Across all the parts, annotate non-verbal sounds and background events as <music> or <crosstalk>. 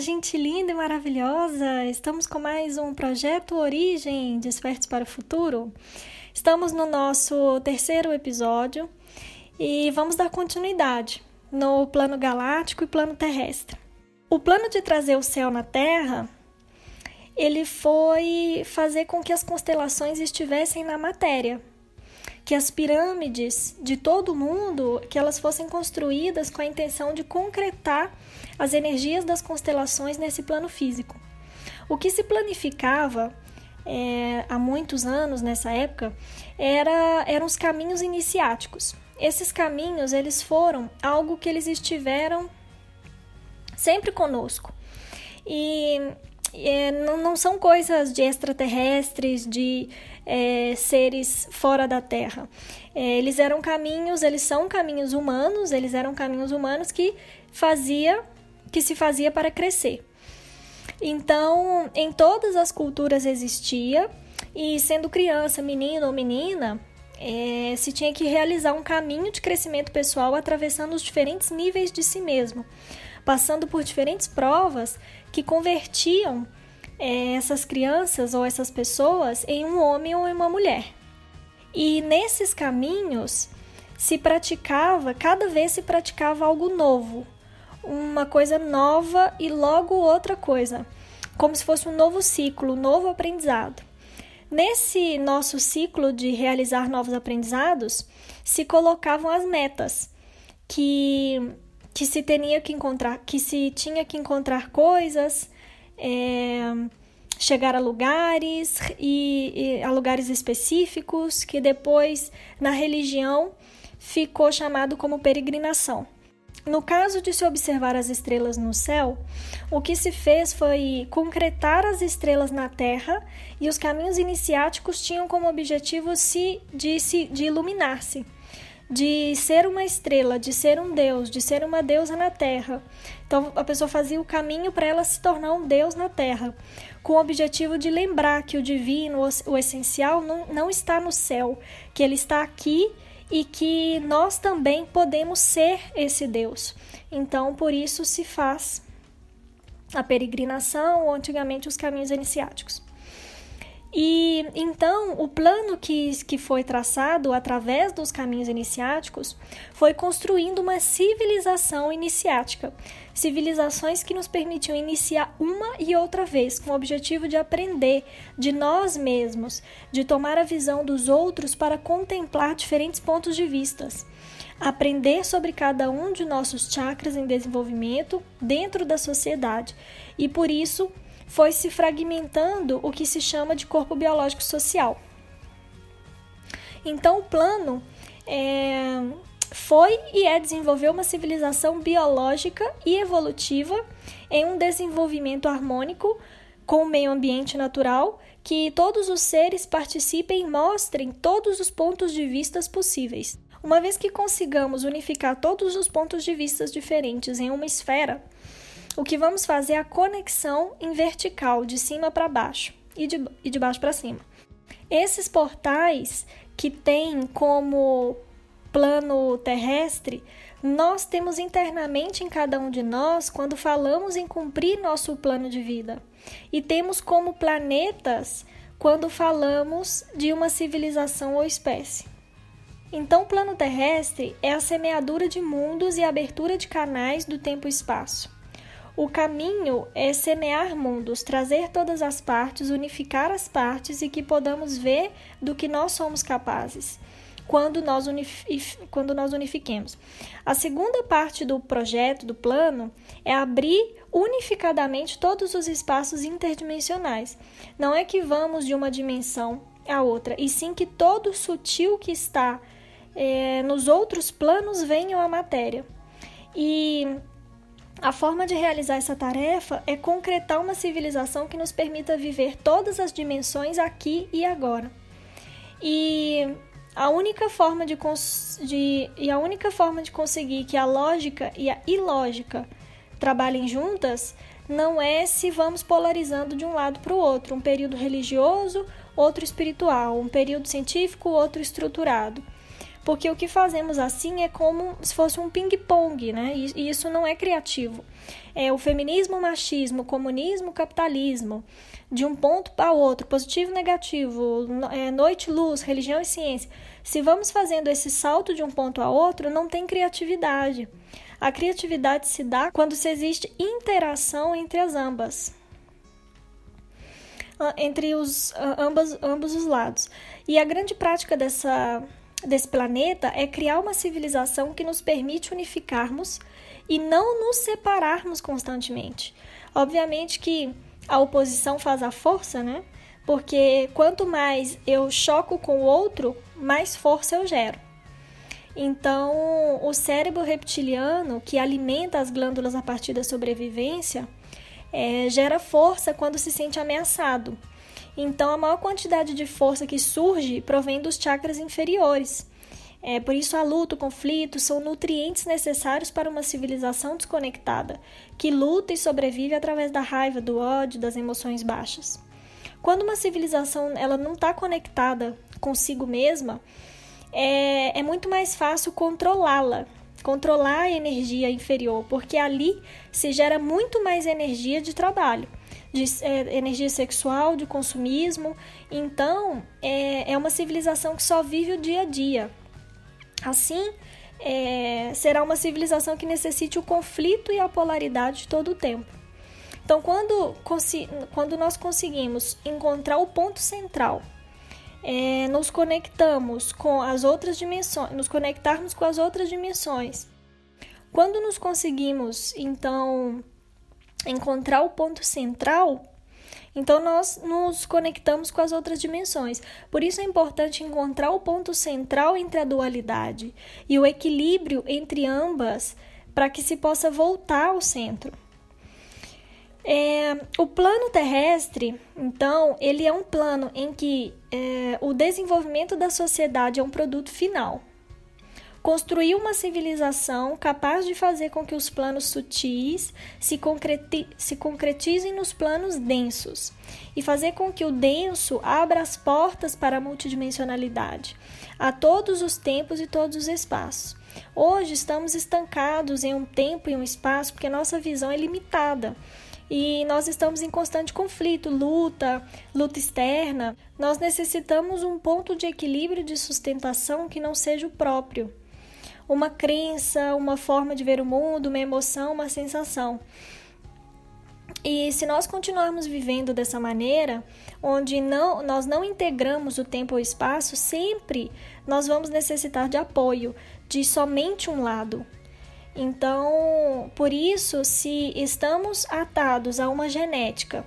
gente linda e maravilhosa! Estamos com mais um projeto Origem Despertos para o Futuro. Estamos no nosso terceiro episódio e vamos dar continuidade no plano galáctico e plano terrestre. O plano de trazer o céu na Terra, ele foi fazer com que as constelações estivessem na matéria, que as pirâmides de todo mundo, que elas fossem construídas com a intenção de concretar as energias das constelações nesse plano físico. O que se planificava é, há muitos anos nessa época era, eram os caminhos iniciáticos. Esses caminhos eles foram algo que eles estiveram sempre conosco e é, não, não, são coisas de extraterrestres, de é, seres fora da Terra. É, eles eram caminhos, eles são caminhos humanos, eles eram caminhos humanos que fazia, que se fazia para crescer. Então, em todas as culturas existia, e sendo criança, menino ou menina, é, se tinha que realizar um caminho de crescimento pessoal atravessando os diferentes níveis de si mesmo, passando por diferentes provas que convertiam essas crianças ou essas pessoas em um homem ou em uma mulher. E nesses caminhos se praticava, cada vez se praticava algo novo, uma coisa nova e logo outra coisa, como se fosse um novo ciclo, um novo aprendizado. Nesse nosso ciclo de realizar novos aprendizados, se colocavam as metas que que se tinha que encontrar, que se tinha que encontrar coisas, é, chegar a lugares e, e a lugares específicos que depois na religião ficou chamado como peregrinação. No caso de se observar as estrelas no céu, o que se fez foi concretar as estrelas na Terra e os caminhos iniciáticos tinham como objetivo se, de, se, de iluminar-se de ser uma estrela, de ser um deus, de ser uma deusa na terra. Então a pessoa fazia o caminho para ela se tornar um deus na terra, com o objetivo de lembrar que o divino, o essencial, não, não está no céu, que ele está aqui e que nós também podemos ser esse deus. Então por isso se faz a peregrinação ou antigamente os caminhos iniciáticos. E então o plano que, que foi traçado através dos caminhos iniciáticos foi construindo uma civilização iniciática, civilizações que nos permitiam iniciar uma e outra vez, com o objetivo de aprender de nós mesmos, de tomar a visão dos outros para contemplar diferentes pontos de vistas, aprender sobre cada um de nossos chakras em desenvolvimento dentro da sociedade. E por isso foi se fragmentando o que se chama de corpo biológico social. Então, o plano é, foi e é desenvolver uma civilização biológica e evolutiva em um desenvolvimento harmônico com o meio ambiente natural, que todos os seres participem e mostrem todos os pontos de vista possíveis. Uma vez que consigamos unificar todos os pontos de vista diferentes em uma esfera, o que vamos fazer é a conexão em vertical, de cima para baixo e de, e de baixo para cima. Esses portais que têm como plano terrestre, nós temos internamente em cada um de nós quando falamos em cumprir nosso plano de vida. E temos como planetas quando falamos de uma civilização ou espécie. Então, o plano terrestre é a semeadura de mundos e abertura de canais do tempo e espaço. O caminho é semear mundos, trazer todas as partes, unificar as partes e que podamos ver do que nós somos capazes quando nós, unif quando nós unifiquemos. A segunda parte do projeto, do plano, é abrir unificadamente todos os espaços interdimensionais. Não é que vamos de uma dimensão à outra, e sim que todo sutil que está é, nos outros planos venha à matéria. E a forma de realizar essa tarefa é concretar uma civilização que nos permita viver todas as dimensões aqui e agora. E a única forma de, de, e a única forma de conseguir que a lógica e a ilógica trabalhem juntas não é se vamos polarizando de um lado para o outro, um período religioso, outro espiritual, um período científico, outro estruturado. Porque o que fazemos assim é como se fosse um ping-pong, né? E isso não é criativo. É o feminismo, o machismo, o comunismo, o capitalismo, de um ponto para outro, positivo negativo, é, noite, luz, religião e ciência. Se vamos fazendo esse salto de um ponto a outro, não tem criatividade. A criatividade se dá quando se existe interação entre as ambas entre os ambas, ambos os lados. E a grande prática dessa, desse planeta é criar uma civilização que nos permite unificarmos e não nos separarmos constantemente. Obviamente que a oposição faz a força, né? Porque quanto mais eu choco com o outro, mais força eu gero. Então, o cérebro reptiliano, que alimenta as glândulas a partir da sobrevivência, é, gera força quando se sente ameaçado. Então, a maior quantidade de força que surge provém dos chakras inferiores. É, por isso, a luta, o conflito são nutrientes necessários para uma civilização desconectada, que luta e sobrevive através da raiva, do ódio, das emoções baixas. Quando uma civilização ela não está conectada consigo mesma, é, é muito mais fácil controlá-la, controlar a energia inferior, porque ali se gera muito mais energia de trabalho, de é, energia sexual, de consumismo. Então, é, é uma civilização que só vive o dia a dia. Assim, é, será uma civilização que necessite o conflito e a polaridade todo o tempo. Então, quando, quando nós conseguimos encontrar o ponto central é, nos conectamos com as outras dimensões, nos conectarmos com as outras dimensões. Quando nos conseguimos, então, encontrar o ponto central, então nós nos conectamos com as outras dimensões. Por isso é importante encontrar o ponto central entre a dualidade e o equilíbrio entre ambas para que se possa voltar ao centro. É, o plano terrestre, então, ele é um plano em que é, o desenvolvimento da sociedade é um produto final. Construir uma civilização capaz de fazer com que os planos sutis se, concreti se concretizem nos planos densos e fazer com que o denso abra as portas para a multidimensionalidade, a todos os tempos e todos os espaços. Hoje estamos estancados em um tempo e um espaço porque nossa visão é limitada e nós estamos em constante conflito, luta, luta externa. Nós necessitamos um ponto de equilíbrio de sustentação que não seja o próprio. Uma crença, uma forma de ver o mundo, uma emoção, uma sensação. E se nós continuarmos vivendo dessa maneira, onde não, nós não integramos o tempo ou espaço, sempre nós vamos necessitar de apoio de somente um lado, então, por isso, se estamos atados a uma genética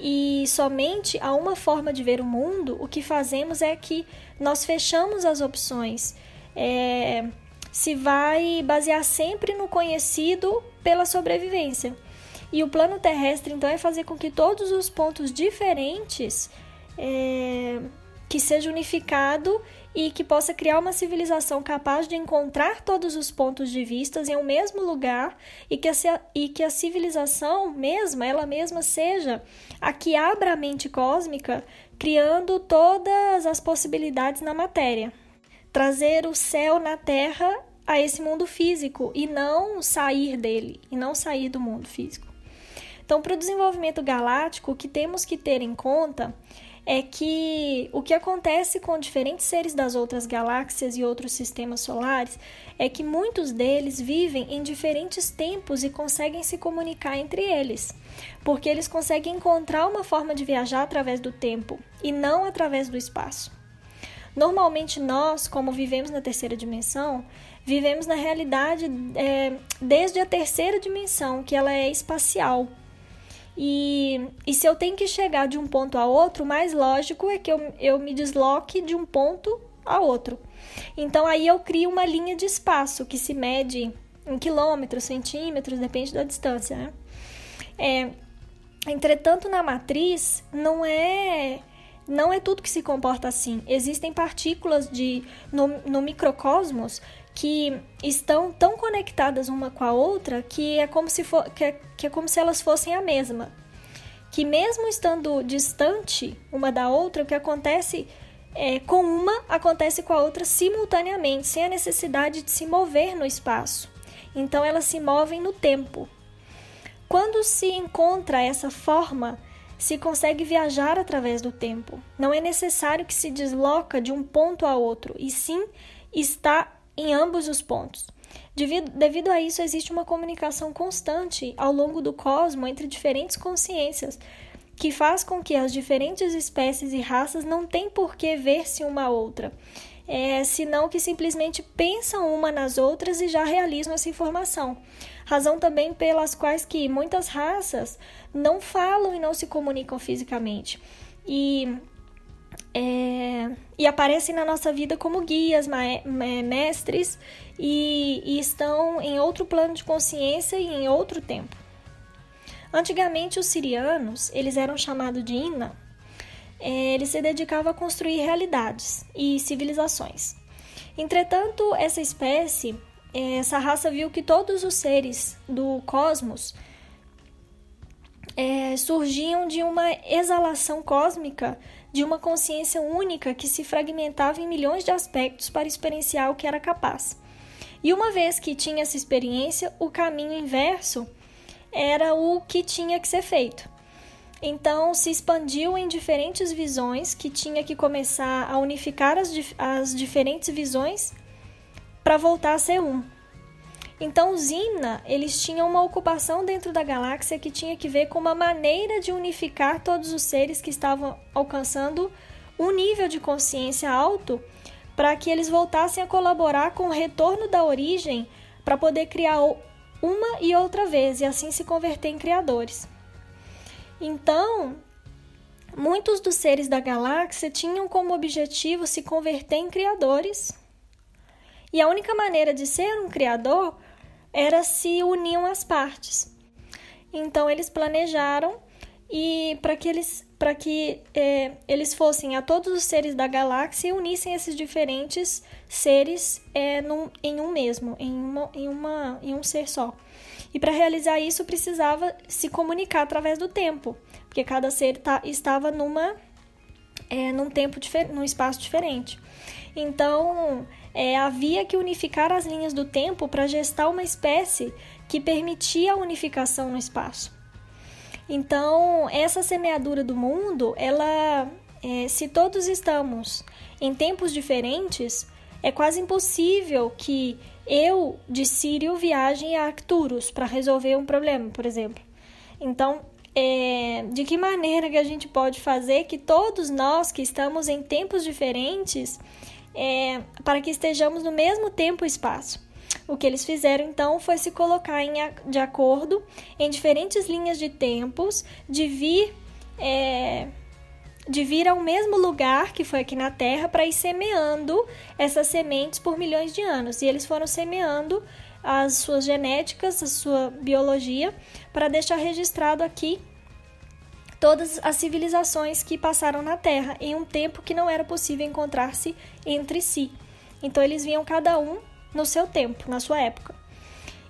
e somente a uma forma de ver o mundo, o que fazemos é que nós fechamos as opções. É, se vai basear sempre no conhecido pela sobrevivência. E o plano terrestre, então, é fazer com que todos os pontos diferentes é, que seja unificado e que possa criar uma civilização capaz de encontrar todos os pontos de vista em um mesmo lugar e que, a, e que a civilização mesma, ela mesma, seja a que abra a mente cósmica, criando todas as possibilidades na matéria. Trazer o céu na Terra a esse mundo físico e não sair dele, e não sair do mundo físico. Então, para o desenvolvimento galáctico, o que temos que ter em conta é que o que acontece com diferentes seres das outras galáxias e outros sistemas solares é que muitos deles vivem em diferentes tempos e conseguem se comunicar entre eles, porque eles conseguem encontrar uma forma de viajar através do tempo e não através do espaço. Normalmente nós, como vivemos na terceira dimensão, vivemos na realidade é, desde a terceira dimensão, que ela é espacial. E, e se eu tenho que chegar de um ponto a outro, o mais lógico é que eu, eu me desloque de um ponto a outro. Então aí eu crio uma linha de espaço que se mede em quilômetros, centímetros, depende da distância. Né? É, entretanto, na matriz não é não é tudo que se comporta assim. Existem partículas de no, no microcosmos que estão tão conectadas uma com a outra que é como se, for, que é, que é como se elas fossem a mesma. Que mesmo estando distante uma da outra, o que acontece é, com uma acontece com a outra simultaneamente, sem a necessidade de se mover no espaço. Então elas se movem no tempo. Quando se encontra essa forma, se consegue viajar através do tempo. Não é necessário que se desloca de um ponto a outro, e sim está em ambos os pontos. Devido, devido a isso, existe uma comunicação constante ao longo do cosmo entre diferentes consciências, que faz com que as diferentes espécies e raças não tenham por que ver-se uma a outra, é, senão que simplesmente pensam uma nas outras e já realizam essa informação. Razão também pelas quais que muitas raças não falam e não se comunicam fisicamente. E é, e aparecem na nossa vida como guias, mestres e, e estão em outro plano de consciência e em outro tempo. Antigamente, os sirianos, eles eram chamados de Ina, é, eles se dedicavam a construir realidades e civilizações. Entretanto, essa espécie, é, essa raça viu que todos os seres do cosmos é, surgiam de uma exalação cósmica de uma consciência única que se fragmentava em milhões de aspectos para experienciar o que era capaz. E uma vez que tinha essa experiência, o caminho inverso era o que tinha que ser feito. Então se expandiu em diferentes visões que tinha que começar a unificar as, as diferentes visões para voltar a ser um. Então, os Zina, eles tinham uma ocupação dentro da galáxia que tinha que ver com uma maneira de unificar todos os seres que estavam alcançando um nível de consciência alto para que eles voltassem a colaborar com o retorno da origem para poder criar uma e outra vez e assim se converter em criadores. Então, muitos dos seres da galáxia tinham como objetivo se converter em criadores. E a única maneira de ser um criador era se uniam as partes. Então eles planejaram e para que eles para que é, eles fossem a todos os seres da galáxia e unissem esses diferentes seres é, num, em um mesmo, em, uma, em, uma, em um ser só. E para realizar isso precisava se comunicar através do tempo, porque cada ser tá, estava numa é, num tempo num espaço diferente. Então é, havia que unificar as linhas do tempo para gestar uma espécie que permitia a unificação no espaço. Então, essa semeadura do mundo, ela, é, se todos estamos em tempos diferentes, é quase impossível que eu de Sírio viaje a Arcturus para resolver um problema, por exemplo. Então, é, de que maneira que a gente pode fazer que todos nós que estamos em tempos diferentes é, para que estejamos no mesmo tempo e espaço. O que eles fizeram então foi se colocar em, de acordo em diferentes linhas de tempos, de vir, é, de vir ao mesmo lugar que foi aqui na Terra para ir semeando essas sementes por milhões de anos. E eles foram semeando as suas genéticas, a sua biologia, para deixar registrado aqui todas as civilizações que passaram na Terra em um tempo que não era possível encontrar-se entre si. Então eles vinham cada um no seu tempo, na sua época.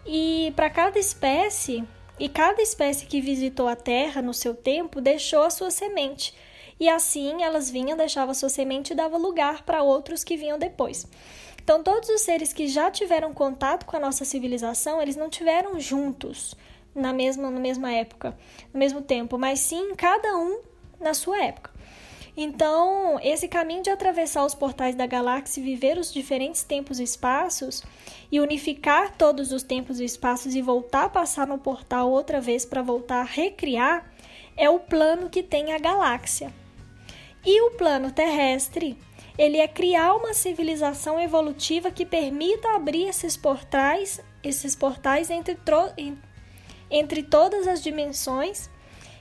E para cada espécie, e cada espécie que visitou a Terra no seu tempo deixou a sua semente. E assim elas vinham, deixavam a sua semente e dava lugar para outros que vinham depois. Então todos os seres que já tiveram contato com a nossa civilização, eles não tiveram juntos na mesma, na mesma época, no mesmo tempo, mas sim cada um na sua época. Então, esse caminho de atravessar os portais da galáxia e viver os diferentes tempos e espaços e unificar todos os tempos e espaços e voltar a passar no portal outra vez para voltar a recriar é o plano que tem a galáxia. E o plano terrestre, ele é criar uma civilização evolutiva que permita abrir esses portais, esses portais entre, entre todas as dimensões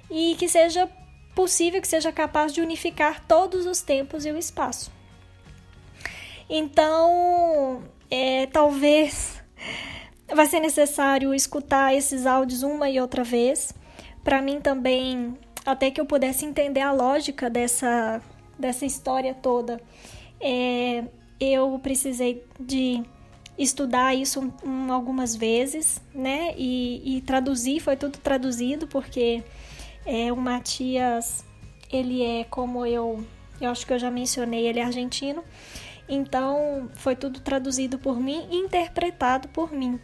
e que seja possível que seja capaz de unificar todos os tempos e o espaço. Então, é, talvez <laughs> vai ser necessário escutar esses áudios uma e outra vez. Para mim também, até que eu pudesse entender a lógica dessa, dessa história toda, é, eu precisei de estudar isso um, algumas vezes, né? E, e, traduzir, foi tudo traduzido, porque é, o Matias, ele é como eu Eu acho que eu já mencionei, ele é argentino. Então, foi tudo traduzido por mim e interpretado por mim.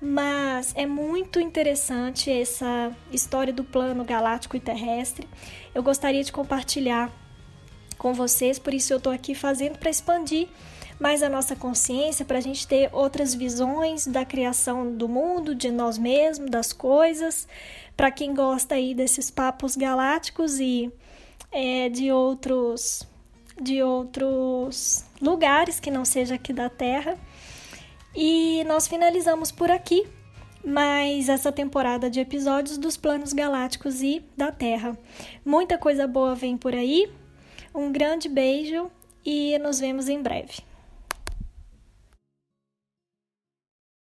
Mas é muito interessante essa história do plano galáctico e terrestre. Eu gostaria de compartilhar com vocês, por isso eu estou aqui fazendo para expandir mais a nossa consciência, para a gente ter outras visões da criação do mundo, de nós mesmos, das coisas. Para quem gosta aí desses papos galácticos e é, de outros de outros lugares que não seja aqui da Terra. E nós finalizamos por aqui mais essa temporada de episódios dos planos galácticos e da Terra. Muita coisa boa vem por aí. Um grande beijo e nos vemos em breve.